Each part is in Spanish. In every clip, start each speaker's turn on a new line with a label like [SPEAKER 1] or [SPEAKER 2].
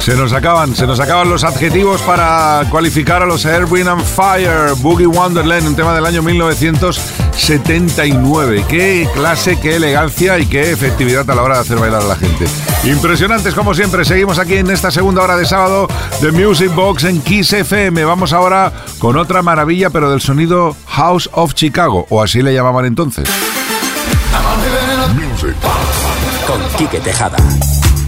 [SPEAKER 1] Se nos acaban, se nos acaban los adjetivos para cualificar a los Air, Wind and Fire, Boogie Wonderland, un tema del año 1979. Qué clase, qué elegancia y qué efectividad a la hora de hacer bailar a la gente. Impresionantes como siempre, seguimos aquí en esta segunda hora de sábado de Music Box en Kiss FM. Vamos ahora con otra maravilla, pero del sonido House of Chicago, o así le llamaban entonces.
[SPEAKER 2] Music
[SPEAKER 3] Con Quique Tejada.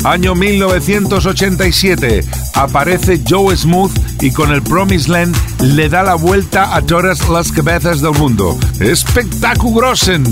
[SPEAKER 1] Año 1987. Aparece Joe Smooth y con el Promised Land le da la vuelta a todas las cabezas del mundo. ¡Espectaculosen!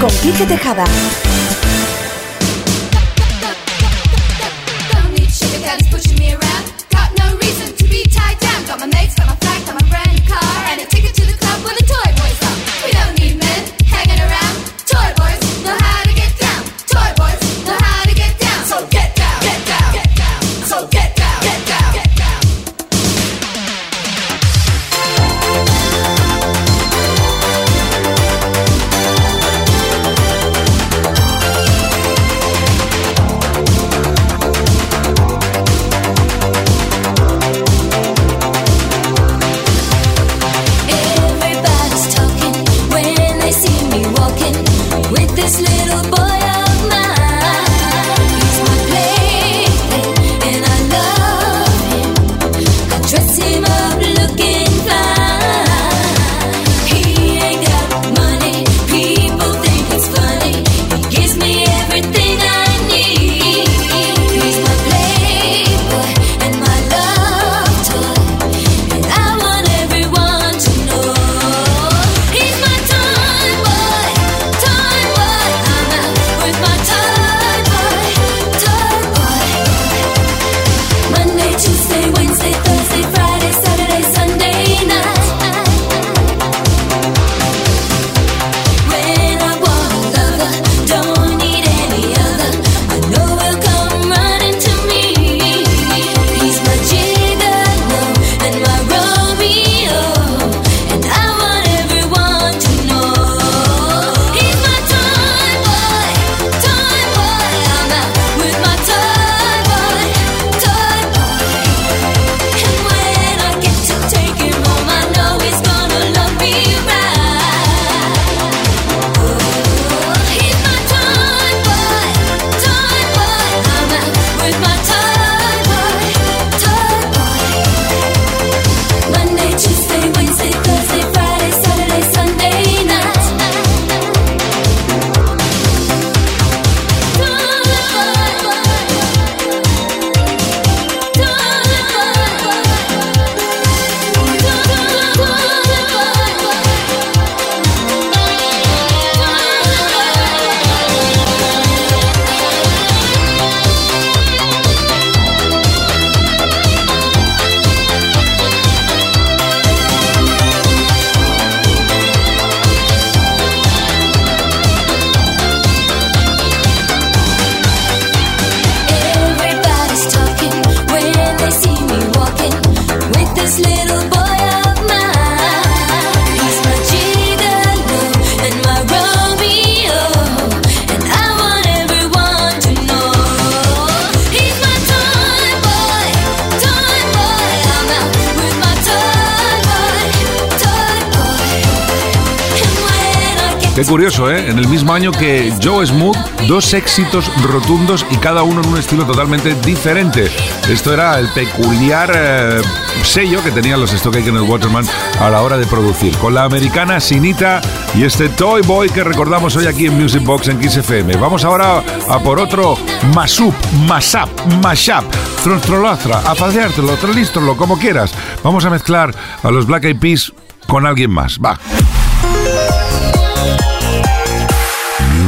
[SPEAKER 3] Con Quique Tejada.
[SPEAKER 1] Curioso, ¿eh? En el mismo año que Joe Smooth, dos éxitos rotundos y cada uno en un estilo totalmente diferente. Esto era el peculiar eh, sello que tenían los Stock en el Waterman a la hora de producir. Con la americana Sinita y este Toy Boy que recordamos hoy aquí en Music Box en Kiss FM. Vamos ahora a por otro Masup, Masap, Mashup, Trostrolastra, a paseártelo, lo como quieras. Vamos a mezclar a los Black Eyed Peas con alguien más. Va.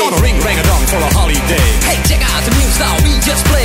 [SPEAKER 4] Gonna ring, ring a dong for a holiday.
[SPEAKER 5] Hey, check out the new style we just played.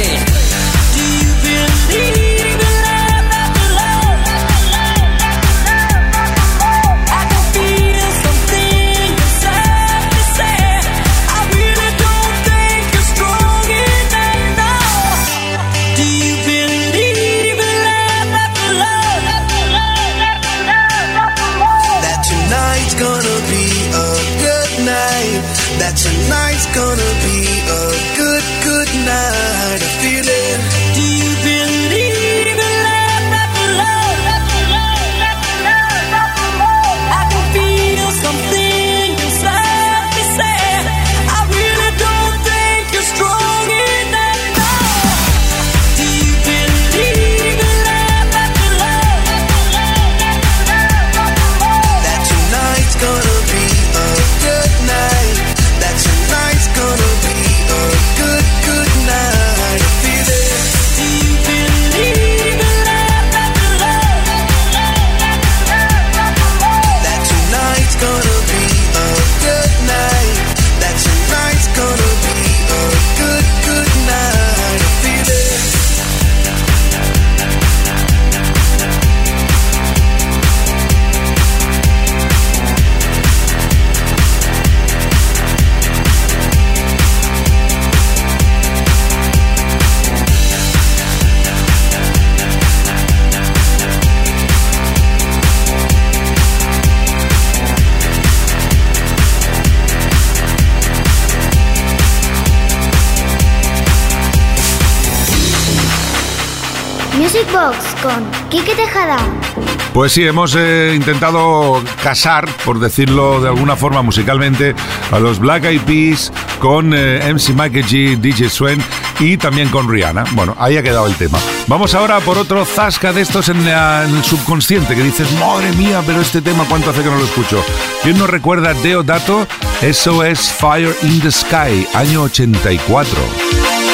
[SPEAKER 6] Pues sí, hemos eh, intentado casar, por decirlo de alguna forma musicalmente, a los Black Eyed Peas con eh, MC Mike G, DJ Swen y también con Rihanna. Bueno, ahí ha quedado el tema. Vamos ahora por otro zasca de estos en, el subconsciente que dices, madre mía, pero este tema cuánto hace que no lo escucho. ¿Quién no recuerda Deodato? Eso es Fire in the Sky, año 84.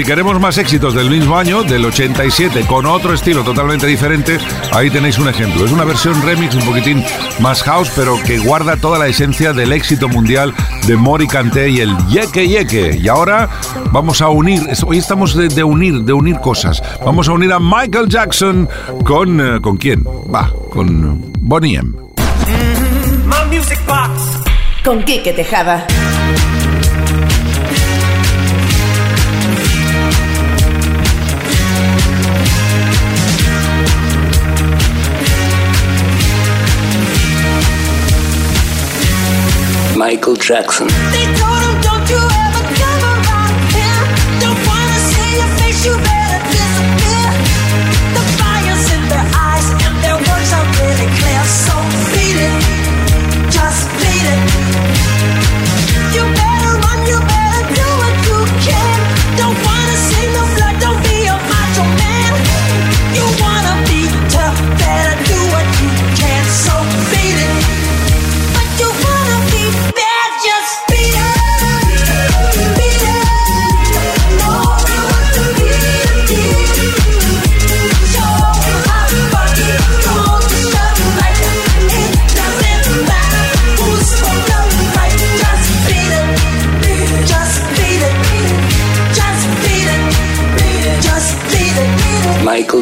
[SPEAKER 1] Si queremos más éxitos del mismo año, del 87, con otro estilo totalmente diferente, ahí tenéis un ejemplo. Es una versión remix un poquitín más house, pero que guarda toda la esencia del éxito mundial de Mori Kanté y el Yeke Yeke. Y ahora vamos a unir, hoy estamos de, de unir, de unir cosas. Vamos a unir a Michael Jackson con... eh, ¿Con quién? Va, con Bonnie M.
[SPEAKER 5] My music box.
[SPEAKER 3] Con Quique Tejada.
[SPEAKER 7] Michael Jackson.
[SPEAKER 5] They told him, don't you ever come around. Don't wanna see your face, you better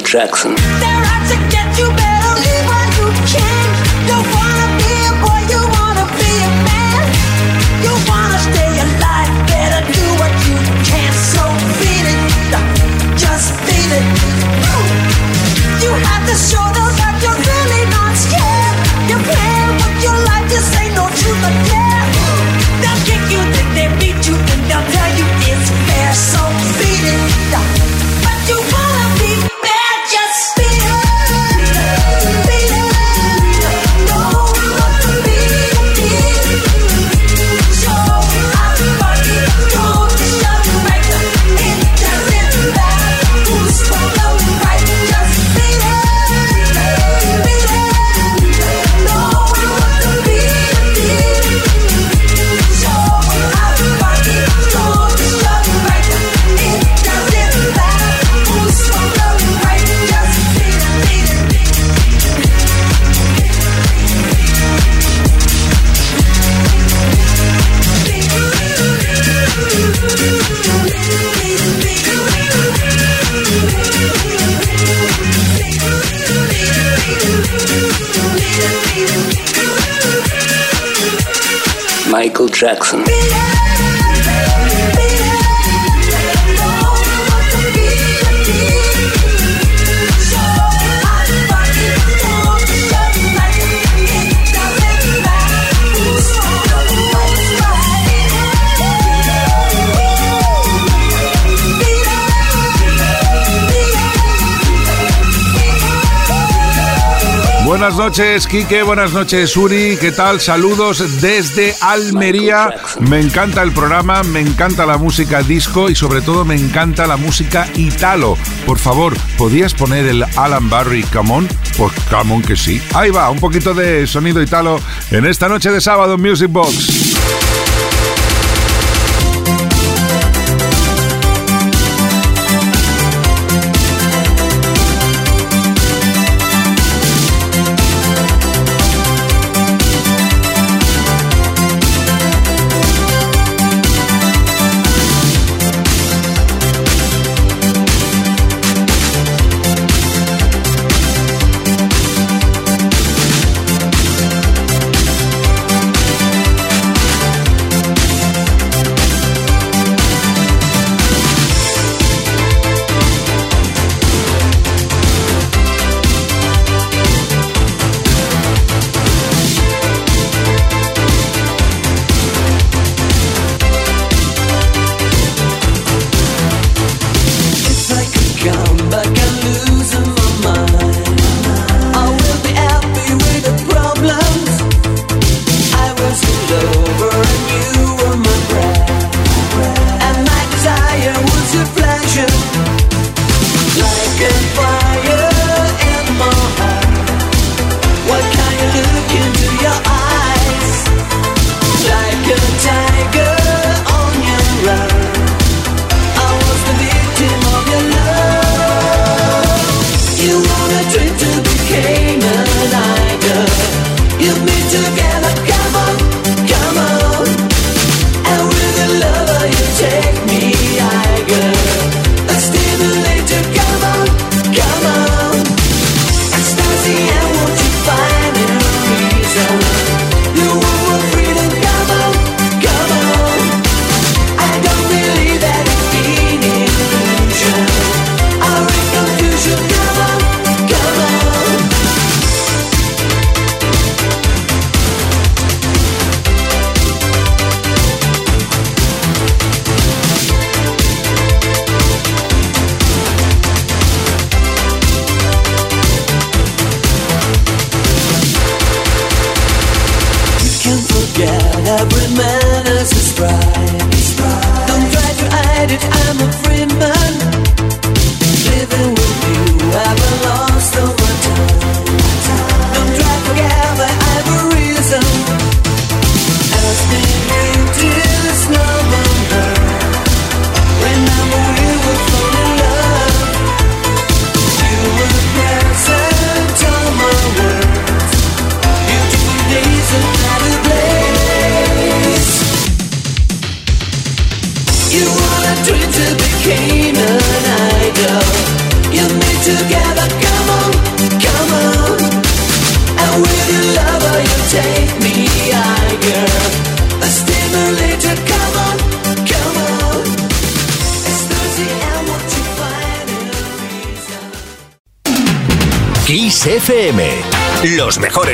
[SPEAKER 7] Jackson. Jackson.
[SPEAKER 1] Buenas noches, Quique. Buenas noches, Uri. ¿Qué tal? Saludos desde Almería. Me encanta el programa, me encanta la música disco y sobre todo me encanta la música italo. Por favor, ¿podías poner el Alan Barry Come On? Pues come on que sí. Ahí va, un poquito de sonido italo en esta noche de sábado Music Box.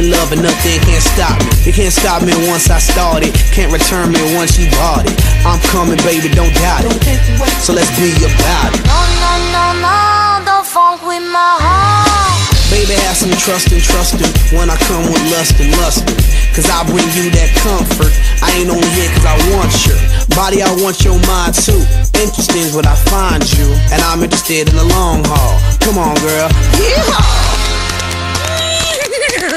[SPEAKER 8] In love
[SPEAKER 9] and nothing can't stop me. You can't stop me once I started, can't return me once you bought it. I'm coming, baby, don't doubt it. So let's be about it.
[SPEAKER 8] No, no, no, no, don't funk with my heart.
[SPEAKER 9] Baby, have some trust and trust in when I come with lust and lust. Cause I bring you that comfort. I ain't only here cause I want your body, I want your mind too. Interesting is what I find you, and I'm interested in the long haul. Come on, girl. Yeehaw!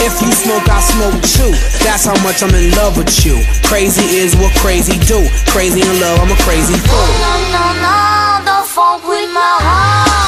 [SPEAKER 8] If you
[SPEAKER 9] smoke, I smoke too. That's how much I'm in love with you. Crazy is what crazy do. Crazy in love, I'm a crazy fool.
[SPEAKER 8] No, no, no, don't funk with my heart.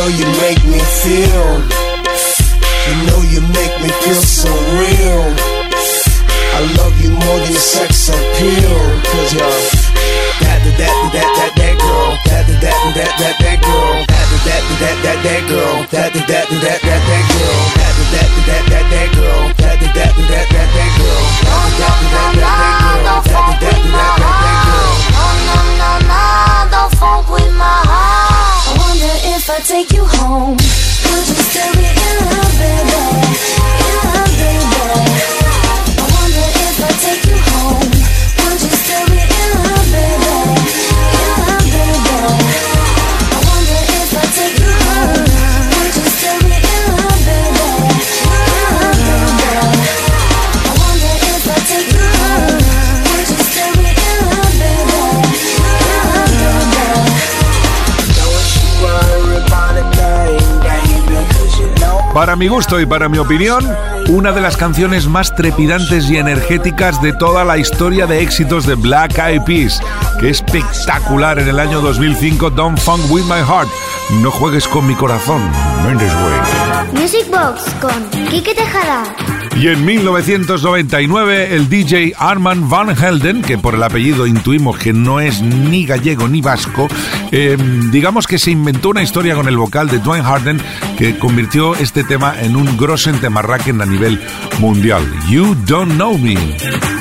[SPEAKER 9] Girl, you make me feel. You know you make me feel so real. I love you more than sex appeal. Cause you're that, that, that, that, that, that girl. That, that, that, that, that, that girl. That, that, that, that, that, girl. That, that, that, that, that, that girl. That, that, that, that, that, girl. That, that, that, that, that, girl. That, that, that, that, that girl.
[SPEAKER 8] Take you home, would you still be in love, baby? In love, baby.
[SPEAKER 10] Para mi gusto y para mi opinión, una de las canciones más trepidantes y energéticas de toda la historia de éxitos de Black Eyed Peas. Qué espectacular en el año 2005, Don't Funk With My Heart. No juegues con mi corazón, Mendes Way.
[SPEAKER 11] Music Box con Quique Tejada.
[SPEAKER 10] Y en 1999 el DJ Arman Van Helden, que por el apellido intuimos que no es ni gallego ni vasco, eh, digamos que se inventó una historia con el vocal de Dwayne Harden que convirtió este tema en un grosen temarraquen a nivel mundial. You Don't Know Me.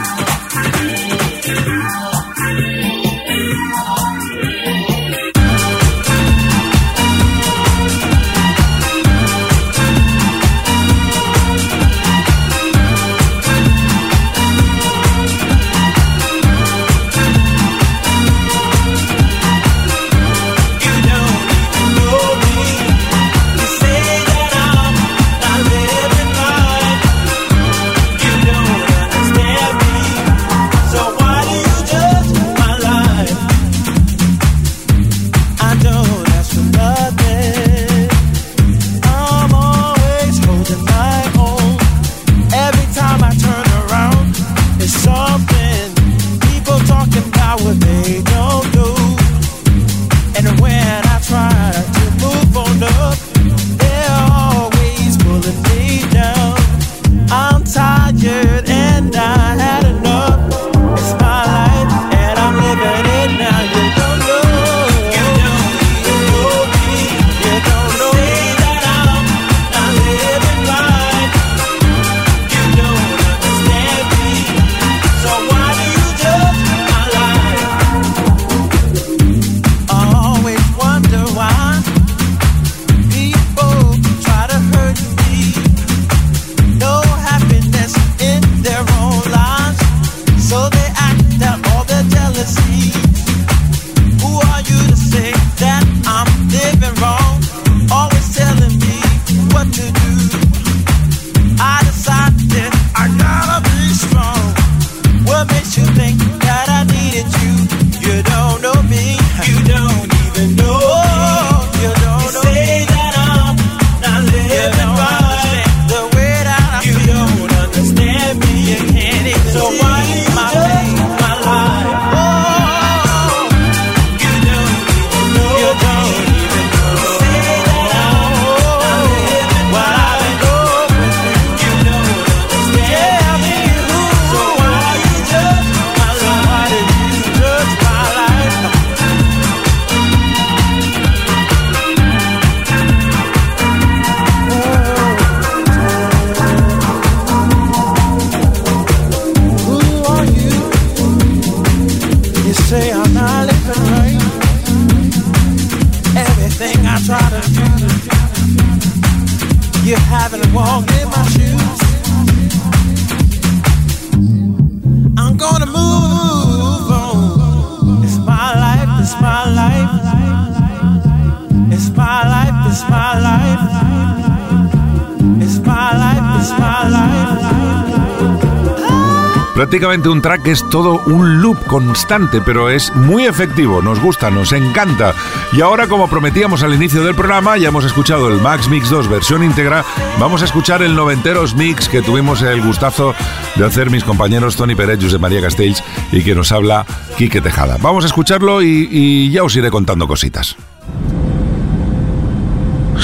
[SPEAKER 10] Prácticamente un track es todo un loop constante, pero es muy efectivo, nos gusta, nos encanta. Y ahora, como prometíamos al inicio del programa, ya hemos escuchado el Max Mix 2 versión íntegra, vamos a escuchar el noventeros mix que tuvimos el gustazo de hacer mis compañeros Tony Pérez, de María Castells y que nos habla Quique Tejada. Vamos a escucharlo y, y ya os iré contando cositas.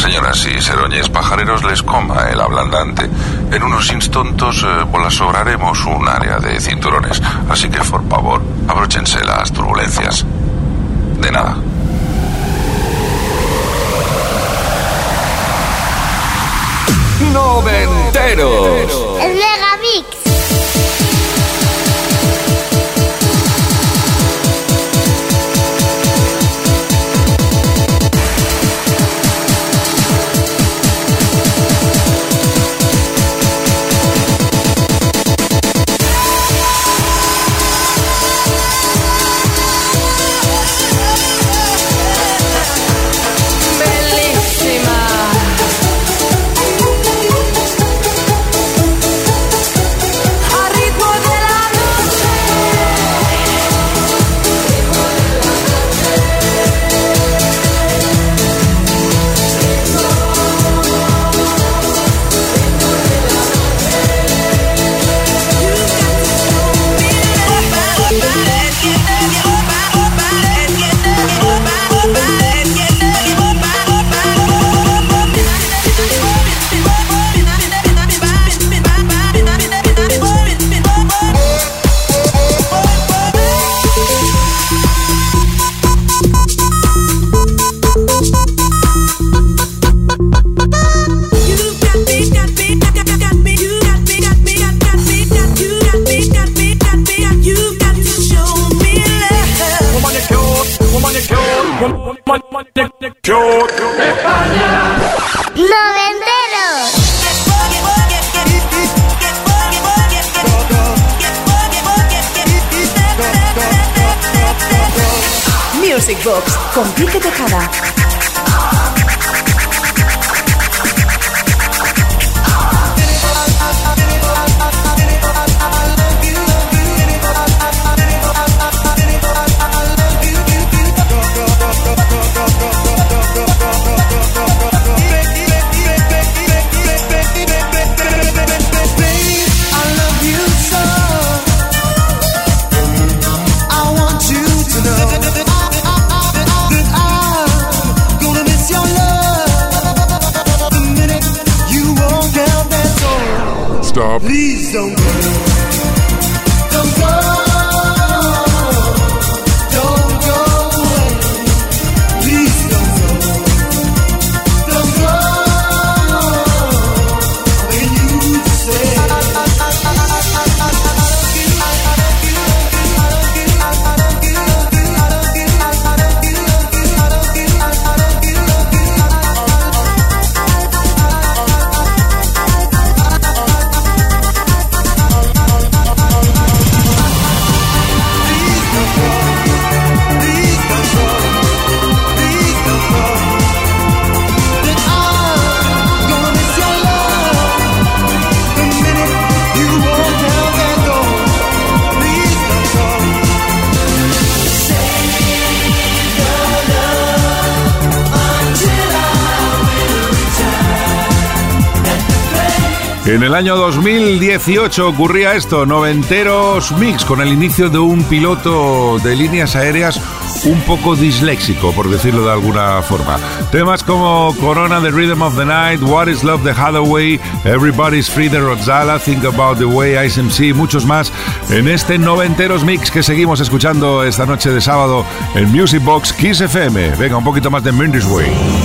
[SPEAKER 12] Señoras y seroñes pajareros les coma el ablandante. En unos instantos eh, pues sobraremos un área de cinturones. Así que, por favor, abróchense las turbulencias. De nada.
[SPEAKER 13] Noventeros.
[SPEAKER 11] El Megamix.
[SPEAKER 14] Please don't go.
[SPEAKER 1] En el año 2018 ocurría esto, noventeros mix, con el inicio de un piloto de líneas aéreas un poco disléxico, por decirlo de alguna forma. Temas como Corona, The Rhythm of the Night, What is Love, The Hathaway, Everybody's Free, The Rodzala, Think About the Way, Ice MC, muchos más en este noventeros mix que seguimos escuchando esta noche de sábado en Music Box Kiss FM. Venga, un poquito más de Mindy's Way.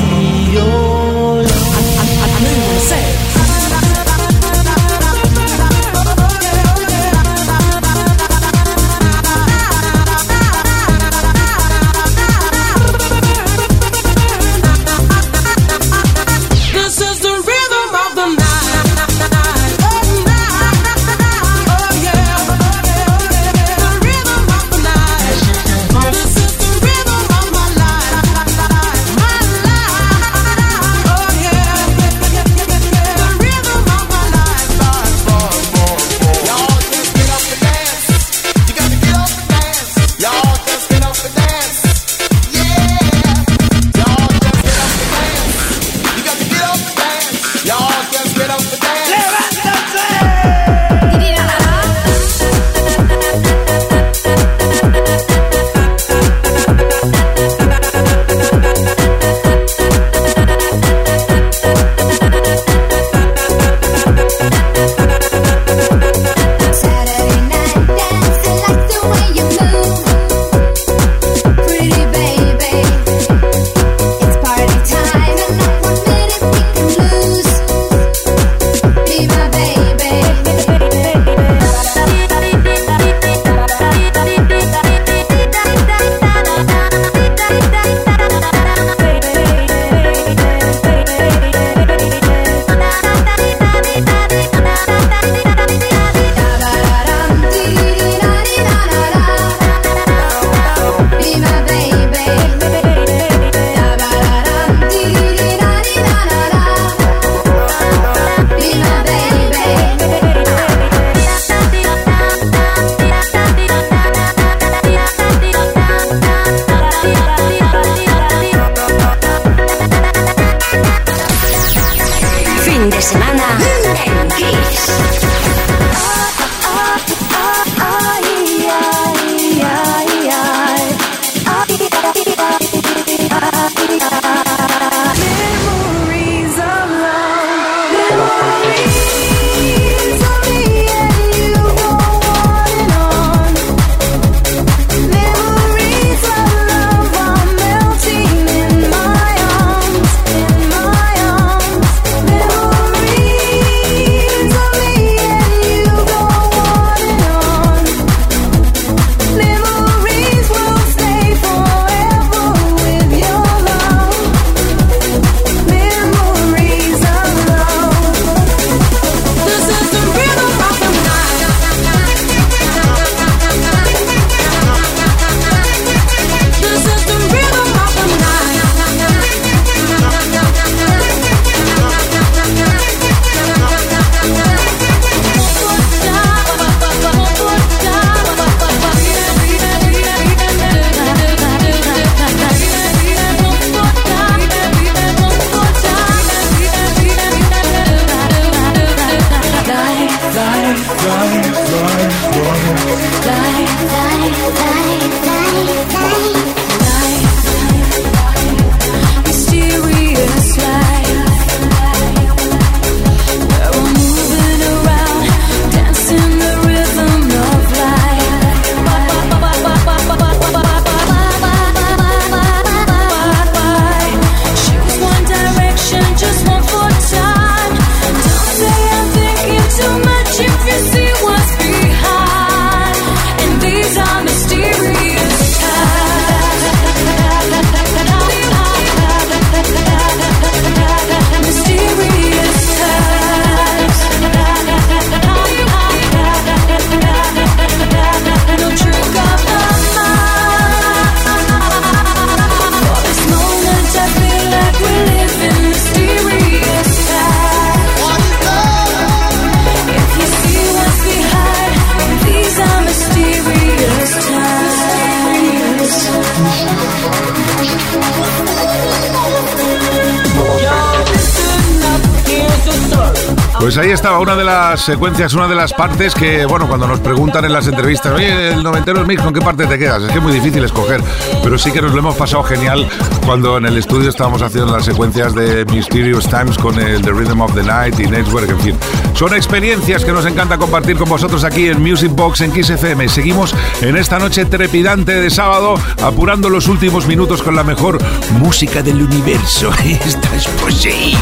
[SPEAKER 3] fly, fly.
[SPEAKER 1] Pues ahí estaba una de las secuencias, una de las partes que, bueno, cuando nos preguntan en las entrevistas, oye, el noventero es mix, ¿con qué parte te quedas? Es que es muy difícil escoger, pero sí que nos lo hemos pasado genial cuando en el estudio estábamos haciendo las secuencias de Mysterious Times con el The Rhythm of the Night y Network, en fin. Son experiencias que nos encanta compartir con vosotros aquí en Music Box en Kiss FM. Seguimos en esta noche trepidante de sábado, apurando los últimos minutos con la mejor música del universo. Estás poseído.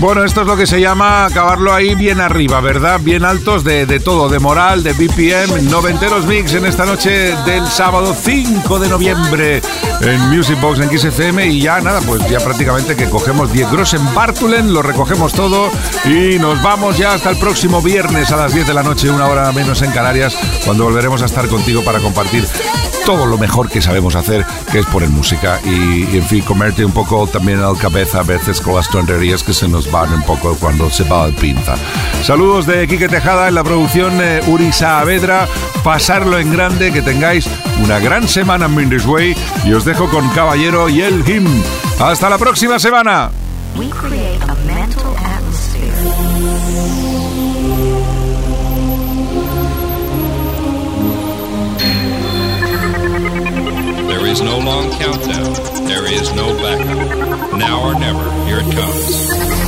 [SPEAKER 1] Bueno, esto es lo que se llama acabarlo ahí bien arriba, ¿verdad? Bien altos de, de todo, de moral, de BPM. Noventeros Mix en esta noche del sábado 5 de noviembre en Music Box en XFM. Y ya nada, pues ya prácticamente que cogemos 10 gros en Bartulen, lo recogemos todo y nos vamos ya hasta el próximo viernes a las 10 de la noche, una hora menos en Canarias, cuando volveremos a estar contigo para compartir todo lo mejor que sabemos hacer, que es poner música y, y, en fin, comerte un poco también al cabeza a veces con las tonterías que se nos van un poco cuando se va de pinta. Saludos de Quique Tejada en la producción eh, Uri Saavedra. Pasarlo en grande, que tengáis una gran semana en Mindy's Way y os dejo con Caballero y el Him. ¡Hasta la próxima semana!
[SPEAKER 15] There is no long
[SPEAKER 16] countdown. There is no backup. Now or never, here it comes.